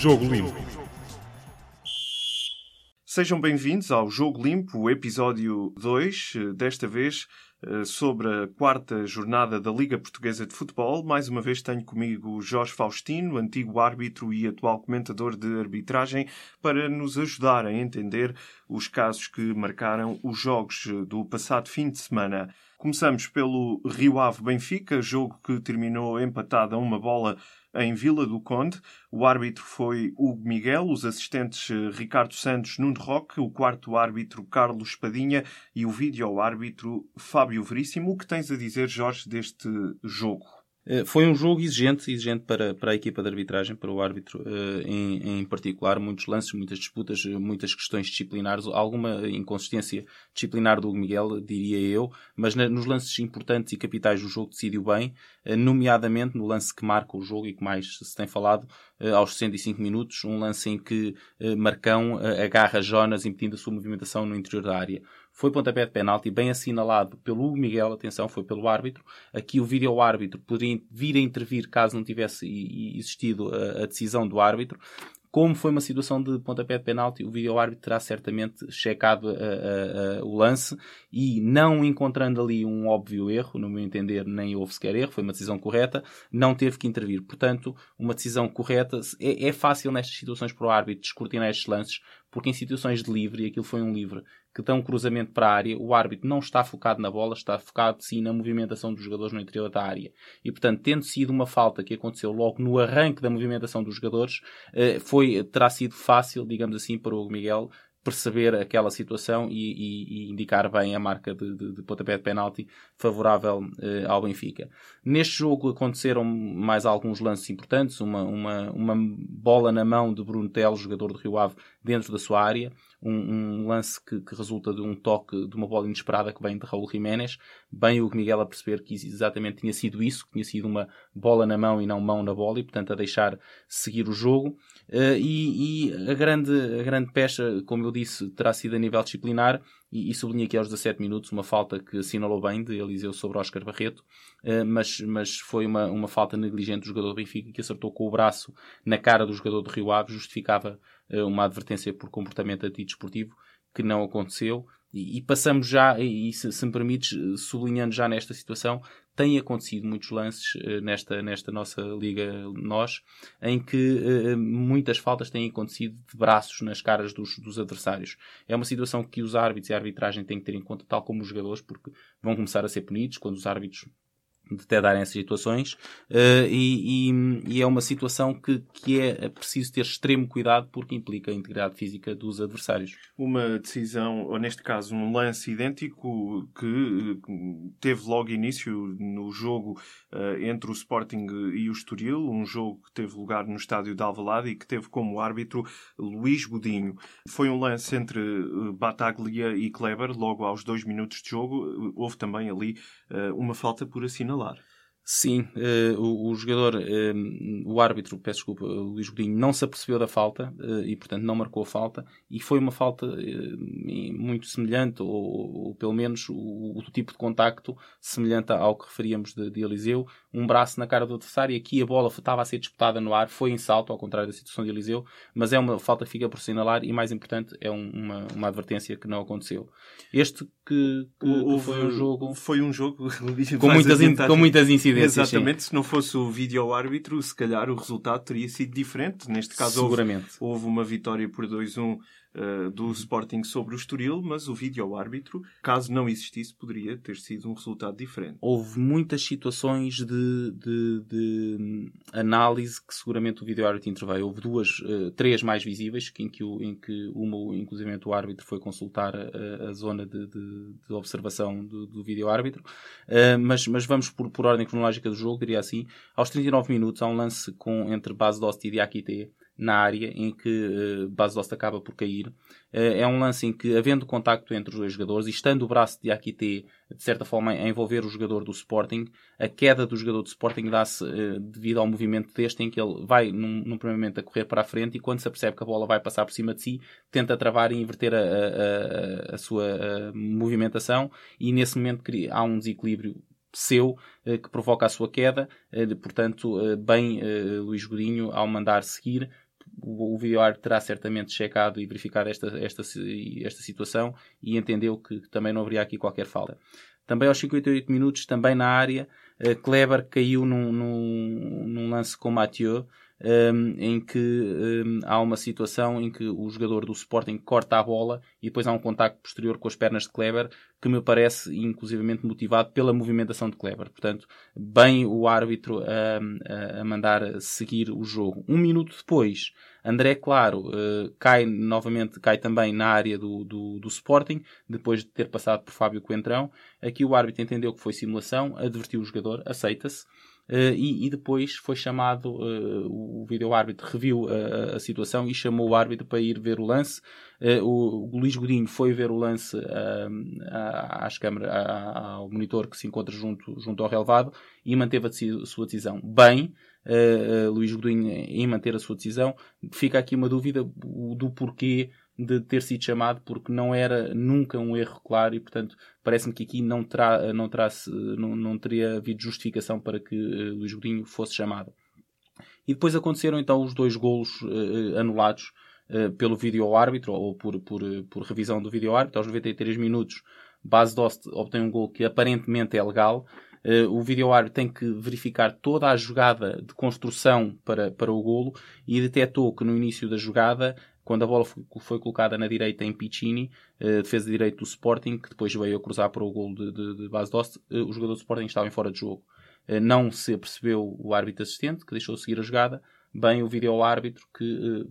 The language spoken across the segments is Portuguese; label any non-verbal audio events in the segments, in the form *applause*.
Jogo Limpo. Sejam bem-vindos ao Jogo Limpo, episódio 2, desta vez eh, sobre a quarta jornada da Liga Portuguesa de Futebol. Mais uma vez tenho comigo Jorge Faustino, antigo árbitro e atual comentador de arbitragem, para nos ajudar a entender os casos que marcaram os jogos do passado fim de semana. Começamos pelo Rio Ave Benfica, jogo que terminou empatado a uma bola em Vila do Conde. O árbitro foi Hugo Miguel, os assistentes eh, Ricardo Santos, Nuno Roque, o quarto árbitro Carlos Padinha e o vídeo-árbitro Fábio Veríssimo. O que tens a dizer, Jorge, deste jogo? Eh, foi um jogo exigente, exigente para, para a equipa de arbitragem, para o árbitro eh, em, em particular. Muitos lances, muitas disputas, eh, muitas questões disciplinares, alguma inconsistência disciplinar do Miguel, diria eu, mas nos lances importantes e capitais do jogo decidiu bem, nomeadamente no lance que marca o jogo e que mais se tem falado, aos 65 minutos, um lance em que Marcão agarra Jonas impedindo a sua movimentação no interior da área. Foi pontapé de penalti, bem assinalado pelo Miguel, atenção, foi pelo árbitro. Aqui o vídeo-árbitro poderia vir a intervir caso não tivesse existido a decisão do árbitro. Como foi uma situação de pontapé de penalti, o vídeo-árbitro terá certamente checado a, a, a, o lance e, não encontrando ali um óbvio erro, no meu entender, nem houve sequer erro, foi uma decisão correta, não teve que intervir. Portanto, uma decisão correta. É, é fácil nestas situações para o árbitro descortinar estes lances, porque em situações de livre, e aquilo foi um livre que dão um cruzamento para a área, o árbitro não está focado na bola, está focado sim na movimentação dos jogadores no interior da área. E portanto, tendo sido uma falta que aconteceu logo no arranque da movimentação dos jogadores, eh, foi, terá sido fácil, digamos assim, para o Miguel perceber aquela situação e, e, e, indicar bem a marca de, de, de pontapé de penalti favorável eh, ao Benfica. Neste jogo aconteceram mais alguns lances importantes, uma, uma, uma bola na mão de Bruno jogador do Rio Ave, dentro da sua área, um, um lance que, que, resulta de um toque de uma bola inesperada que vem de Raul Jiménez, bem o Miguel a perceber que exatamente tinha sido isso, que tinha sido uma bola na mão e não mão na bola, e portanto a deixar seguir o jogo. Uh, e, e a, grande, a grande pecha, como eu disse, terá sido a nível disciplinar, e, e sublinho aqui aos 17 minutos uma falta que assinalou bem de Eliseu sobre Oscar Barreto, uh, mas, mas foi uma, uma falta negligente do jogador do Benfica que acertou com o braço na cara do jogador do Rio Ave, justificava uh, uma advertência por comportamento antidesportivo que não aconteceu. E, passamos já, e se, se me permites, sublinhando já nesta situação, tem acontecido muitos lances uh, nesta, nesta nossa liga nós, em que uh, muitas faltas têm acontecido de braços nas caras dos, dos, adversários. É uma situação que os árbitros e a arbitragem têm que ter em conta, tal como os jogadores, porque vão começar a ser punidos quando os árbitros detectarem essas situações uh, e, e, e, é uma situação que, que é preciso ter extremo cuidado porque implica a integridade física dos adversários. Uma decisão, ou neste caso um lance idêntico que eh, teve logo início no jogo uh, entre o Sporting e o Estoril, um jogo que teve lugar no estádio de Alvalade e que teve como árbitro Luís Godinho. Foi um lance entre Bataglia e Kleber, logo aos dois minutos de jogo. Houve também ali uh, uma falta por assinalar Sim, uh, o, o, jogador, uh, o árbitro, peço desculpa, Luís Godinho, não se apercebeu da falta uh, e, portanto, não marcou a falta. E foi uma falta muito semelhante, ou, ou pelo menos o, o, tipo de contacto semelhante ao que referíamos de, de, Eliseu. Um braço na cara do adversário. Aqui a bola estava a ser disputada no ar, foi em salto, ao contrário da situação de Eliseu, mas é uma falta que fica por assinalar e, mais importante, é um, uma, uma advertência que não aconteceu. Este que, que, o, que foi um jogo. Foi um jogo *laughs* com muitas, com muitas incidências Exatamente, sim. se não fosse o vídeo-árbitro, se calhar o resultado teria sido diferente. Neste caso, Seguramente. Houve, houve uma vitória por 2-1 uh, do Sporting sobre o Estoril, mas o vídeo-árbitro, caso não existisse, poderia ter sido um resultado diferente. Houve muitas situações de, de, de hum, análise que seguramente o vídeo-árbitro interveio. Houve duas, uh, três mais visíveis, em que, em que uma, inclusive, o árbitro foi consultar a, a zona de, de, de, observação do, do vídeo-árbitro. Uh, mas, mas vamos por, por ordem cronológica do jogo, diria assim. Aos 39 minutos há um lance com, entre Base Dost e Diakité, na área em que uh, Basdost acaba por cair. Uh, é um lance em que, havendo contacto entre os dois jogadores e estando o braço de Akite, de certa forma, a envolver o jogador do Sporting, a queda do jogador do Sporting dá-se uh, devido ao movimento deste, em que ele vai, num, num, primeiro momento, a correr para a frente e, quando se apercebe que a bola vai passar por cima de si, tenta travar e inverter a, a, a, a sua movimentação e, nesse momento, há um desequilíbrio seu que provoca a sua queda. portanto, bem Luís Godinho, ao mandar seguir, o, vídeo-árbitro terá certamente checado e verificado esta, esta, esta situação e entendeu que também não haveria aqui qualquer falta. Também aos 58 minutos, também na área, uh, Kleber caiu num, num, num lance com Mathieu, um, em que um, há uma situação em que o jogador do Sporting corta a bola e depois há um contacto posterior com as pernas de Kleber que me parece inclusivamente motivado pela movimentação de Kleber. Portanto, bem o árbitro a, a mandar seguir o jogo. Um minuto depois, André Claro uh, cai novamente, cai também na área do, do, do, Sporting, depois de ter passado por Fábio Coentrão. Aqui o árbitro entendeu que foi simulação, advertiu o jogador, aceita-se. Uh, e, e, depois foi chamado, uh, o vídeo-árbitro reviu uh, a situação e chamou o árbitro para ir ver o lance. O, o, Luís Godinho foi ver o lance às câmaras, ao monitor que se encontra junto, junto ao relevado e manteve a sua decisão. Bem, Luís Godinho em manter a sua decisão. Fica aqui uma dúvida do porquê de ter sido chamado porque não era nunca um erro claro e portanto parece-me que aqui não, terá, não, terá, não, não teria havido justificação para que uh, Luís Godinho fosse chamado. E depois aconteceram então os dois golos uh, anulados uh, pelo vídeo-árbitro ou por, por, por revisão do vídeo-árbitro. Aos 93 minutos, Base Dost obtém um gol que aparentemente é legal. Uh, o vídeo-árbitro tem que verificar toda a jogada de construção para, para o golo e detectou que no início da jogada quando a bola foi, colocada na direita em Piccini, uh, defesa de direito do Sporting, que depois veio a cruzar para o gol de, de, de base Dost, uh, o jogador do Sporting estava em fora de jogo. Uh, não se apercebeu o árbitro assistente, que deixou seguir a jogada, bem o vídeo árbitro que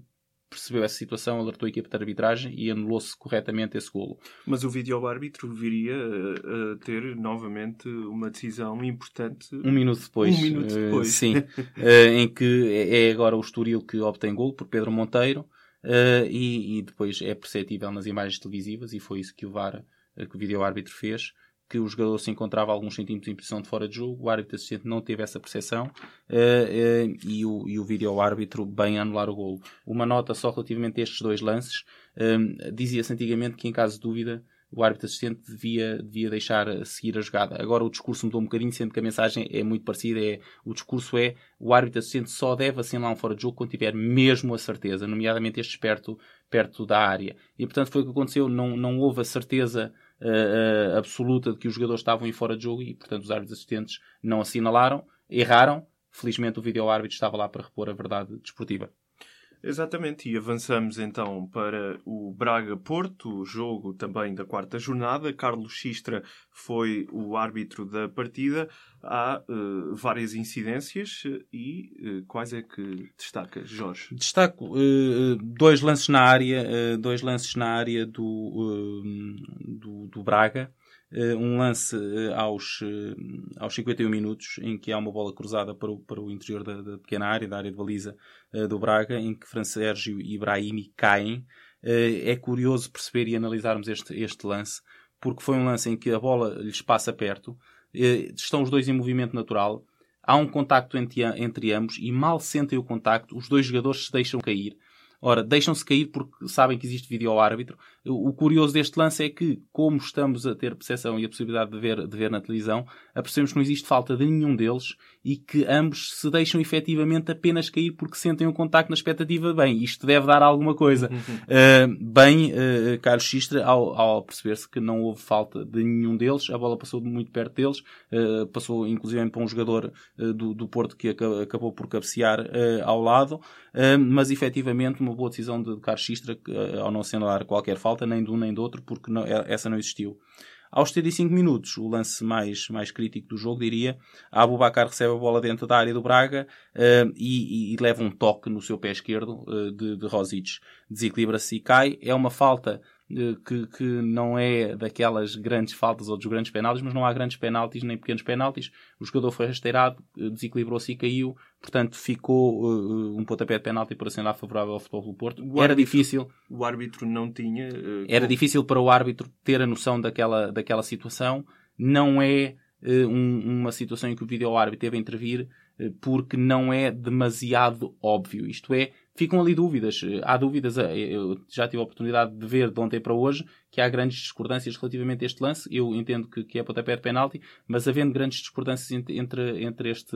percebeu essa situação, alertou a equipa de arbitragem e anulou-se corretamente esse golo. Mas o vídeo-árbitro viria a, a, ter novamente uma decisão importante. Um minuto depois. Um minuto depois. Uh, sim. uh, *laughs* em que é, é agora o Estoril que obtém golo por Pedro Monteiro. Uh, e, e, depois é perceptível nas imagens televisivas, e foi isso que o VAR, eh, que o vídeo-árbitro fez, que o jogador se encontrava alguns centímetros em posição de fora de jogo, o árbitro assistente não teve essa percepção uh, uh, e o, e o vídeo-árbitro bem anular o golo. Uma nota só relativamente a estes dois lances, dizia-se antigamente que em caso de dúvida o árbitro assistente devia, devia deixar seguir a jogada. Agora o discurso mudou um bocadinho, sendo que a mensagem é muito parecida. É, o discurso é o árbitro assistente só deve assinalar um fora de jogo quando tiver mesmo a certeza, nomeadamente este perto, perto da área. E portanto foi o que aconteceu. Não, não houve a certeza uh, uh, absoluta de que os jogadores estavam em fora de jogo e portanto os árbitros assistentes não assinalaram, erraram. Felizmente o vídeo-árbitro estava lá para repor a verdade desportiva. Exatamente, e avançamos então para o Braga-Porto, jogo também da quarta jornada. Carlos Xistra foi o árbitro da partida. Há uh, várias incidências e uh, quais é que destaca, Jorge? Destaco uh, dois lances na área, dois lances na área do, do, do Braga. Uh, um lance uh, aos, uh, aos 51 minutos, em que há uma bola cruzada para o, para o interior da, da pequena área, da área de baliza do Braga, em que Francérgio e Ibrahimi caem. é curioso perceber e analisarmos este, este lance, porque foi um lance em que a bola lhes passa perto, estão os dois em movimento natural, há um contacto entre, entre ambos e mal sentem o contacto, os dois jogadores se deixam cair. Ora, deixam-se cair porque sabem que existe vídeo ao árbitro. O curioso deste lance é que, como estamos a ter percepção e a possibilidade de ver, de ver na televisão, apercebemos que não existe falta de nenhum deles e que ambos se deixam efetivamente apenas cair porque sentem um contacto na expectativa, bem, isto deve dar alguma coisa. Uh, bem, uh, Carlos Xistra, ao, ao perceber-se que não houve falta de nenhum deles, a bola passou muito perto deles, uh, passou inclusive para um jogador do, do Porto que acabou por cabecear ao lado, mas efetivamente uma boa decisão de Carlos Xistra ao não assinalar qualquer falta, nem de um nem do outro, porque não, essa não existiu. Aos 75 minutos, o lance mais, mais crítico do jogo, diria, a Abubacar recebe a bola dentro da área do Braga uh, e, e, leva um toque no seu pé esquerdo uh, de, de Rosic. Desequilibra-se e cai. É uma falta que, que não é daquelas grandes faltas ou dos grandes penaltis, mas não há grandes penaltis nem pequenos penaltis. O jogador foi rasteirado, desequilibrou-se e caiu, portanto ficou uh, um pontapé de penalti para assinlar favorável ao futebol do Porto. O era árbitro, difícil. O árbitro não tinha. Uh, era como... difícil para o árbitro ter a noção daquela, daquela situação. Não é uh, um, uma situação em que o vídeo árbitro teve a intervir porque não é demasiado óbvio. Isto é, ficam ali dúvidas. Há dúvidas, eu já tive a oportunidade de ver de ontem para hoje que há grandes discordâncias relativamente a este lance. Eu entendo que, que é pontapé de penalti, mas havendo grandes discordâncias entre, entre este,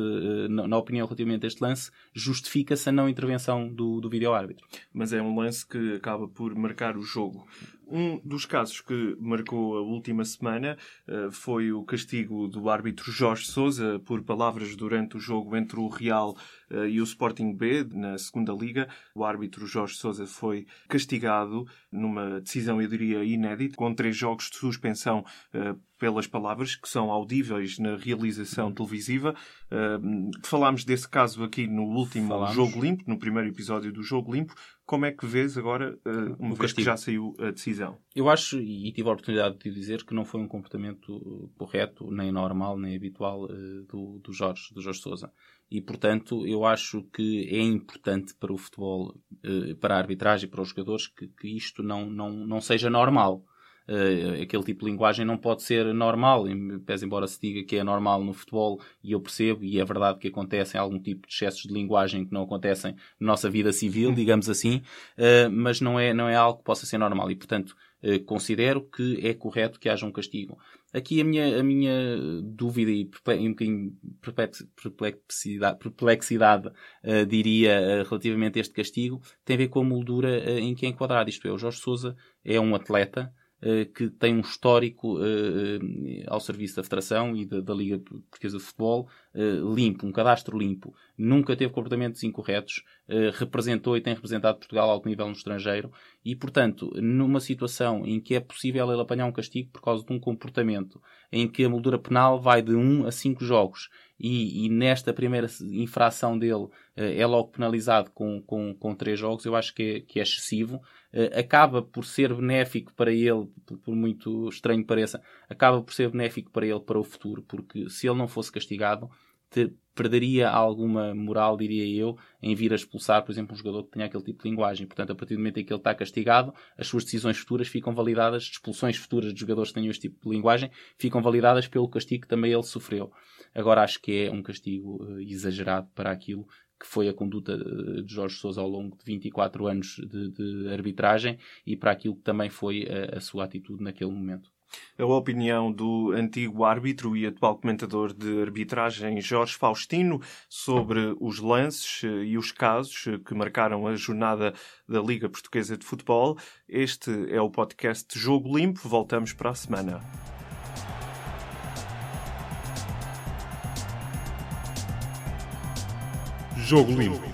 na, na opinião relativamente a este lance, justifica-se a não intervenção do, do vídeo-árbitro. Mas é um lance que acaba por marcar o jogo. Um dos casos que marcou a última semana uh, foi o castigo do árbitro Jorge Sousa por palavras durante o jogo entre o Real e o Sporting B na segunda liga. O árbitro Jorge Sousa foi castigado numa decisão, eu diria, inédita, com três jogos de suspensão uh, pelas palavras que são audíveis na realização televisiva. Uh, falámos desse caso aqui no último Falámos. Jogo Limpo, no primeiro episódio do Jogo Limpo. Como é que vês agora, uh, uma o vez castigo. que já saiu a decisão? Eu acho, e tive a oportunidade de dizer, que não foi um comportamento correto, nem normal, nem habitual do, do Jorge, do Jorge Sousa. E, portanto, eu acho que é importante para o futebol, para a arbitragem, para os jogadores, que, que isto não, não, não seja normal. Uh, aquele tipo de linguagem não pode ser normal, pese embora se diga que é normal no futebol, e eu percebo, e é verdade que acontecem algum tipo de excessos de linguagem que não acontecem na nossa vida civil, digamos assim, uh, mas não é, não é algo que possa ser normal, e portanto uh, considero que é correto que haja um castigo. Aqui a minha, a minha dúvida e um bocadinho perplexidade, perplexidade diria, relativamente a este castigo, tem a ver com a moldura em que é enquadrado. Isto é, o Jorge Sousa é um atleta que tem um histórico ao serviço da Federação e da, da Liga Portuguesa de Futebol limpo, um cadastro limpo. Nunca teve comportamentos incorretos, representou e tem representado Portugal a alto nível no estrangeiro e, portanto, numa situação em que é possível ele apanhar um castigo por causa de um comportamento em que a moldura penal vai de 1 a 5 jogos e, e, nesta primeira infração dele é logo penalizado com, com, com três jogos, eu acho que é, que é excessivo. acaba por ser benéfico para ele, por muito estranho que pareça, acaba por ser benéfico para ele para o futuro, porque se ele não fosse castigado, perderia alguma moral, diria eu, em vir a expulsar, por exemplo, um jogador que tenha aquele tipo de linguagem. Portanto, a partir do momento em que ele está castigado, as suas decisões futuras ficam validadas, expulsões futuras de jogadores que tenham este tipo de linguagem, ficam validadas pelo castigo que também ele sofreu. Agora, acho que é um castigo uh, exagerado para aquilo que foi a conduta de Jorge Sousa ao longo de 24 anos de, de arbitragem e para aquilo que também foi a, a sua atitude naquele momento a opinião do antigo árbitro e atual comentador de arbitragem Jorge Faustino sobre os lances eh, e os casos eh, que marcaram a jornada da Liga Portuguesa de Futebol. Este é o podcast Jogo Limpo. Voltamos para a semana. Jogo Limpo.